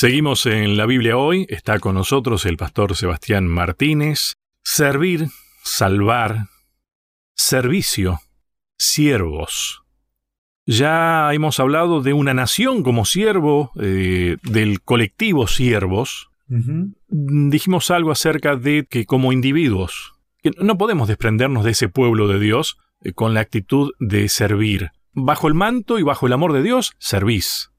Seguimos en la Biblia hoy, está con nosotros el pastor Sebastián Martínez. Servir, salvar, servicio, siervos. Ya hemos hablado de una nación como siervo, eh, del colectivo siervos. Dijimos algo acerca de que como individuos, que no podemos desprendernos de ese pueblo de Dios eh, con la actitud de servir. Bajo el manto y bajo el amor de Dios, servís.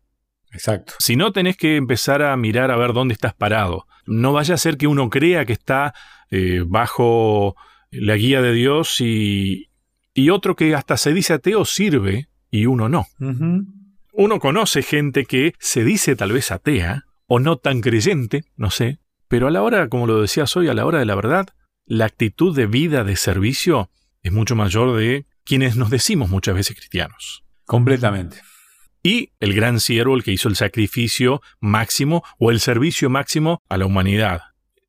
Exacto. Si no, tenés que empezar a mirar a ver dónde estás parado. No vaya a ser que uno crea que está eh, bajo la guía de Dios y, y, otro que hasta se dice ateo sirve y uno no. Uno conoce gente que se dice tal vez atea o no tan creyente, no sé, pero a la hora, como lo decías hoy, a la hora de la verdad, la actitud de vida de servicio es mucho mayor de quienes nos decimos muchas veces cristianos. Completamente y el gran siervo, el que hizo el sacrificio máximo o el servicio máximo a la humanidad.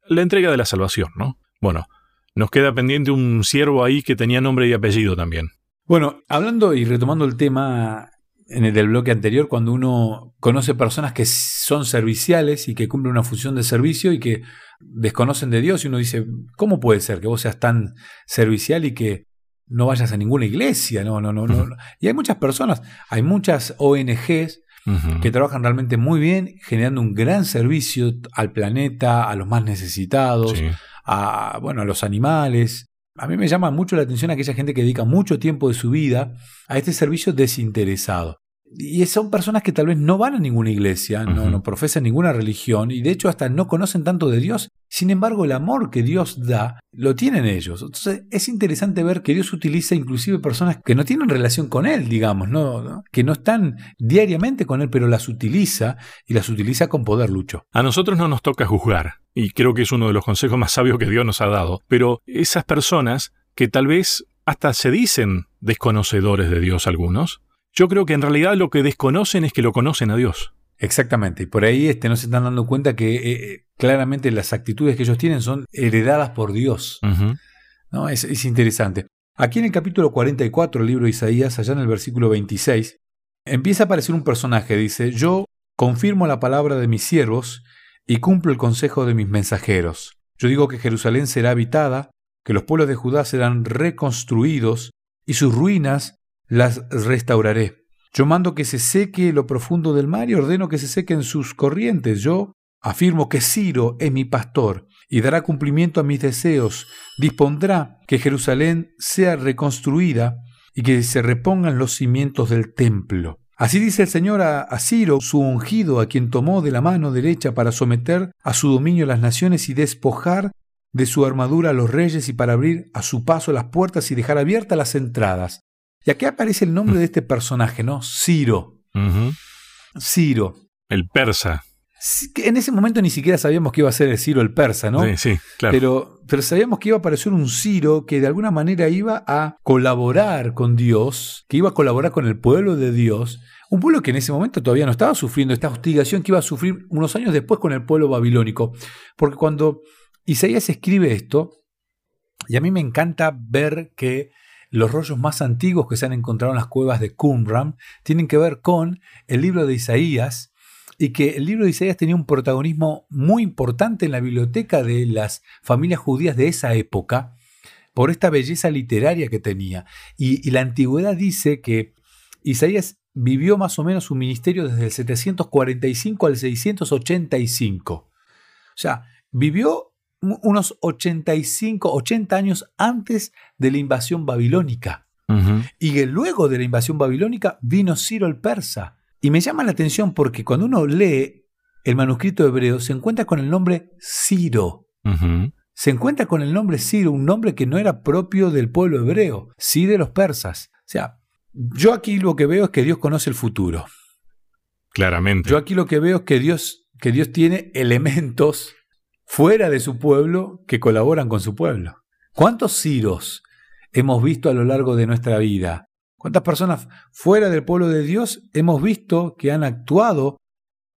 La entrega de la salvación, ¿no? Bueno, nos queda pendiente un siervo ahí que tenía nombre y apellido también. Bueno, hablando y retomando el tema en el del bloque anterior, cuando uno conoce personas que son serviciales y que cumplen una función de servicio y que desconocen de Dios y uno dice, ¿cómo puede ser que vos seas tan servicial y que no vayas a ninguna iglesia, no, no, no, no. Y hay muchas personas, hay muchas ONGs que trabajan realmente muy bien, generando un gran servicio al planeta, a los más necesitados, a, bueno, a los animales. A mí me llama mucho la atención aquella gente que dedica mucho tiempo de su vida a este servicio desinteresado. Y son personas que tal vez no van a ninguna iglesia, no, no, profesan ninguna religión y de hecho hasta no conocen tanto de Dios. Sin embargo, el amor que Dios da lo tienen ellos. Entonces es interesante ver que Dios utiliza inclusive personas que no tienen relación con Él, digamos, ¿no? que no están diariamente con Él, pero las utiliza y las utiliza con poder, Lucho. A nosotros no nos toca juzgar y creo que es uno de los consejos más sabios que Dios nos ha dado. Pero esas personas que tal vez hasta se dicen desconocedores de Dios algunos, yo creo que en realidad lo que desconocen es que lo conocen a Dios. Exactamente, y por ahí este, no se están dando cuenta que eh, eh, claramente las actitudes que ellos tienen son heredadas por Dios. ¿no? Es, es, interesante. Aquí en el capítulo 44 del libro de Isaías, allá en el versículo 26, empieza a aparecer un personaje, dice, yo confirmo la palabra de mis siervos y cumplo el consejo de mis mensajeros. Yo digo que Jerusalén será habitada, que los pueblos de Judá serán reconstruidos y sus ruinas las restauraré. Yo mando que se seque lo profundo del mar y ordeno que se sequen sus corrientes. Yo afirmo que Ciro es mi pastor y dará cumplimiento a mis deseos. Dispondrá que Jerusalén sea reconstruida y que se repongan los cimientos del templo. Así dice el Señor a, Ciro, su ungido, a quien tomó de la mano derecha para someter a su dominio las naciones y despojar de su armadura a los reyes y para abrir a su paso las puertas y dejar abiertas las entradas. Y aquí aparece el nombre de este personaje, ¿no? Ciro. Ciro. El persa. En ese momento ni siquiera sabíamos que iba a ser el Ciro el persa, ¿no? Sí, sí, claro. Pero, pero sabíamos que iba a aparecer un Ciro que de alguna manera iba a colaborar con Dios, que iba a colaborar con el pueblo de Dios. Un pueblo que en ese momento todavía no estaba sufriendo esta hostigación que iba a sufrir unos años después con el pueblo babilónico. Porque cuando Isaías escribe esto, y a mí me encanta ver que los rollos más antiguos que se han encontrado en las cuevas de Qumran tienen que ver con el libro de Isaías y que el libro de Isaías tenía un protagonismo muy importante en la biblioteca de las familias judías de esa época por esta belleza literaria que tenía. Y, la antigüedad dice que Isaías vivió más o menos su ministerio desde el 745 al 685. O sea, vivió unos 85, 80 años antes de la invasión babilónica. Y que luego de la invasión babilónica vino Ciro el persa. Y me llama la atención porque cuando uno lee el manuscrito hebreo se encuentra con el nombre Ciro. Se encuentra con el nombre Ciro, un nombre que no era propio del pueblo hebreo, sí de los persas. O sea, yo aquí lo que veo es que Dios conoce el futuro. Claramente. Yo aquí lo que veo es que Dios, que Dios tiene elementos fuera de su pueblo que colaboran con su pueblo. ¿Cuántos Ciros hemos visto a lo largo de nuestra vida? ¿Cuántas personas fuera del pueblo de Dios hemos visto que han actuado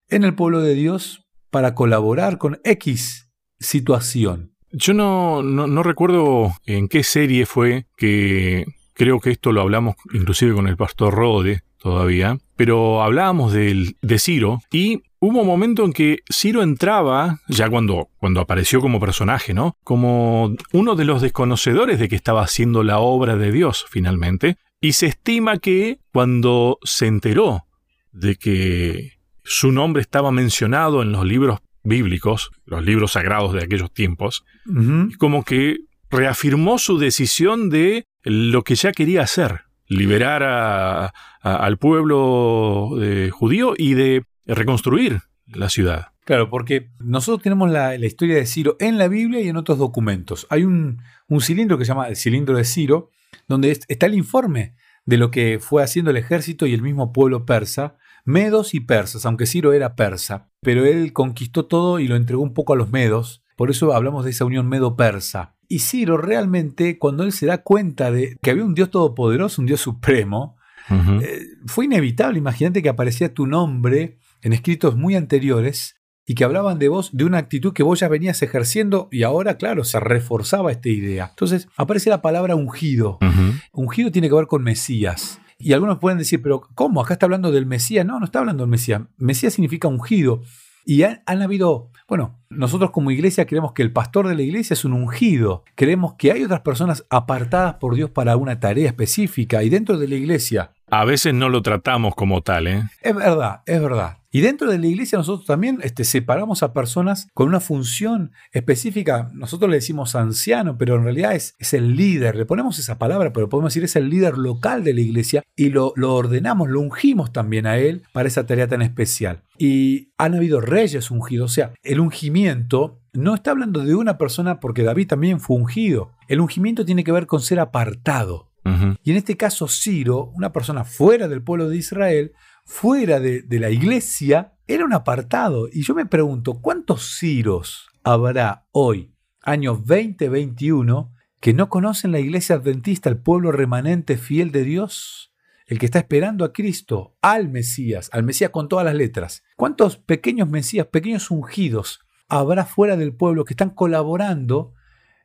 en el pueblo de Dios para colaborar con X situación? Yo no, no, recuerdo en qué serie fue que creo que esto lo hablamos inclusive con el pastor Rode todavía, pero hablábamos del, de Ciro y hubo un momento en que Ciro entraba, ya cuando, cuando apareció como personaje, ¿no? Como uno de los desconocedores de que estaba haciendo la obra de Dios finalmente, y se estima que cuando se enteró de que su nombre estaba mencionado en los libros bíblicos, los libros sagrados de aquellos tiempos, como que reafirmó su decisión de lo que ya quería hacer, liberar al pueblo eh, judío y de reconstruir la ciudad. Claro, porque nosotros tenemos la, historia de Ciro en la Biblia y en otros documentos. Hay un, cilindro que se llama el cilindro de Ciro, donde está el informe de lo que fue haciendo el ejército y el mismo pueblo persa, medos y persas, aunque Ciro era persa, pero él conquistó todo y lo entregó un poco a los medos, por eso hablamos de esa unión medo-persa. Y Ciro realmente, cuando él se da cuenta de que había un Dios todopoderoso, un Dios supremo, eh, fue inevitable, imagínate que aparecía tu nombre en escritos muy anteriores y que hablaban de vos, de una actitud que vos ya venías ejerciendo y ahora, claro, se reforzaba esta idea. Entonces aparece la palabra ungido. Ungido tiene que ver con Mesías. Y algunos pueden decir, pero ¿cómo? Acá está hablando del Mesías. No, no está hablando del Mesías. Mesías significa ungido. Y han, han, habido, bueno, nosotros como iglesia creemos que el pastor de la iglesia es un ungido. Creemos que hay otras personas apartadas por Dios para una tarea específica. Y dentro de la iglesia a veces no lo tratamos como tal, ¿eh? Es verdad, es verdad. Y dentro de la iglesia nosotros también este, separamos a personas con una función específica. Nosotros le decimos anciano, pero en realidad es, es el líder. Le ponemos esa palabra, pero podemos decir es el líder local de la iglesia y lo, lo ordenamos, lo ungimos también a él para esa tarea tan especial. Y han habido reyes ungidos. O sea, el ungimiento no está hablando de una persona porque David también fue ungido. El ungimiento tiene que ver con ser apartado. Y en este caso, Ciro, una persona fuera del pueblo de Israel, fuera de, la iglesia, era un apartado. Y yo me pregunto, ¿cuántos Ciros habrá hoy, año 2021, que no conocen la iglesia adventista, el pueblo remanente fiel de Dios? El que está esperando a Cristo, al Mesías, al Mesías con todas las letras. ¿Cuántos pequeños Mesías, pequeños ungidos, habrá fuera del pueblo que están colaborando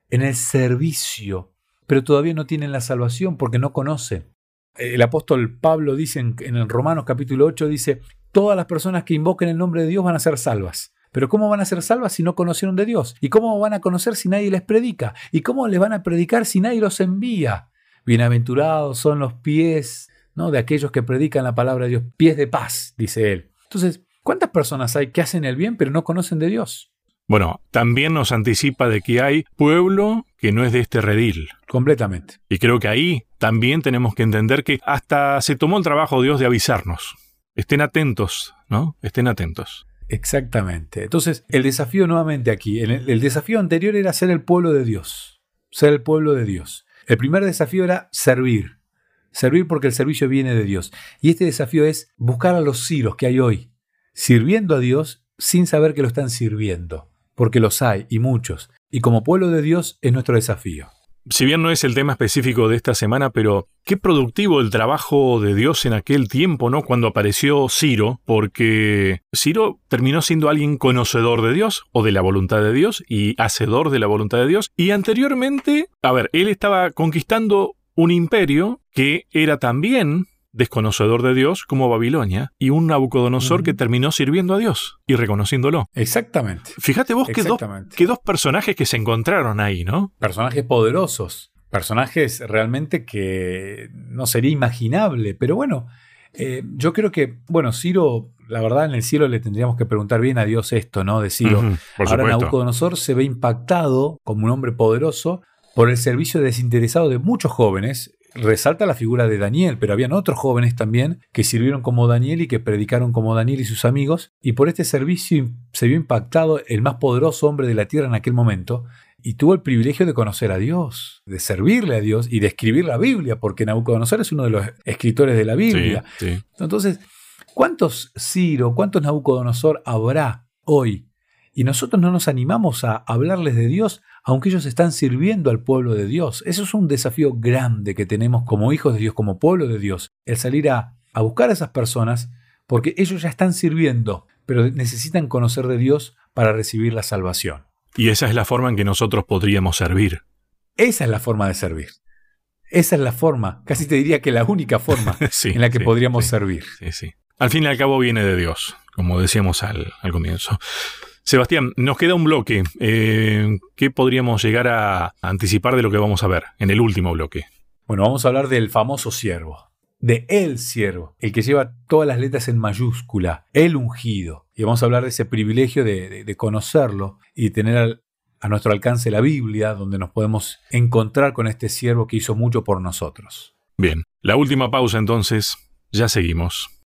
en el servicio pero todavía no tienen la salvación porque no conocen. El apóstol Pablo dice en, el Romanos capítulo 8, dice, todas las personas que invoquen el nombre de Dios van a ser salvas. Pero ¿cómo van a ser salvas si no conocieron de Dios? ¿Y cómo van a conocer si nadie les predica? ¿Y cómo les van a predicar si nadie los envía? Bienaventurados son los pies ¿no? de aquellos que predican la palabra de Dios, pies de paz, dice él. Entonces, ¿cuántas personas hay que hacen el bien pero no conocen de Dios? Bueno, también nos anticipa de que hay pueblo que no es de este redil. Completamente. Y creo que ahí también tenemos que entender que hasta se tomó el trabajo Dios de avisarnos. Estén atentos, ¿no? Estén atentos. Exactamente. Entonces, el desafío nuevamente aquí, el, el desafío anterior era ser el pueblo de Dios, ser el pueblo de Dios. El primer desafío era servir, servir porque el servicio viene de Dios. Y este desafío es buscar a los ciros que hay hoy, sirviendo a Dios sin saber que lo están sirviendo porque los hay y muchos, y como pueblo de Dios es nuestro desafío. Si bien no es el tema específico de esta semana, pero qué productivo el trabajo de Dios en aquel tiempo, ¿no? Cuando apareció Ciro, porque Ciro terminó siendo alguien conocedor de Dios o de la voluntad de Dios y hacedor de la voluntad de Dios. Y anteriormente, a ver, él estaba conquistando un imperio que era también desconocedor de Dios como Babilonia, y un Nabucodonosor que terminó sirviendo a Dios y reconociéndolo. Exactamente. Fíjate vos que dos, dos personajes que se encontraron ahí, ¿no? Personajes poderosos, personajes realmente que no sería imaginable, pero bueno, eh, yo creo que, bueno, Ciro, la verdad en el cielo le tendríamos que preguntar bien a Dios esto, ¿no? De Ciro. Ahora Nabucodonosor se ve impactado como un hombre poderoso por el servicio desinteresado de muchos jóvenes, resalta la figura de Daniel, pero habían otros jóvenes también que sirvieron como Daniel y que predicaron como Daniel y sus amigos, y por este servicio se vio impactado el más poderoso hombre de la tierra en aquel momento, y tuvo el privilegio de conocer a Dios, de servirle a Dios y de escribir la Biblia, porque Nabucodonosor es uno de los escritores de la Biblia. Entonces, ¿cuántos Ciro, cuántos Nabucodonosor habrá hoy? Y nosotros no nos animamos a hablarles de Dios aunque ellos están sirviendo al pueblo de Dios. Eso es un desafío grande que tenemos como hijos de Dios, como pueblo de Dios, el salir a, buscar a esas personas porque ellos ya están sirviendo, pero necesitan conocer de Dios para recibir la salvación. Y esa es la forma en que nosotros podríamos servir. Esa es la forma de servir. Esa es la forma, casi te diría que la única forma en la que podríamos servir. Sí, sí. Al fin y al cabo viene de Dios como decíamos al, comienzo. Sebastián, nos queda un bloque. Eh, ¿Qué podríamos llegar a anticipar de lo que vamos a ver en el último bloque? Bueno, vamos a hablar del famoso siervo, de el siervo, el que lleva todas las letras en mayúscula, el ungido. Y vamos a hablar de ese privilegio de, conocerlo y tener a nuestro alcance la Biblia, donde nos podemos encontrar con este siervo que hizo mucho por nosotros. Bien, la última pausa entonces, ya seguimos.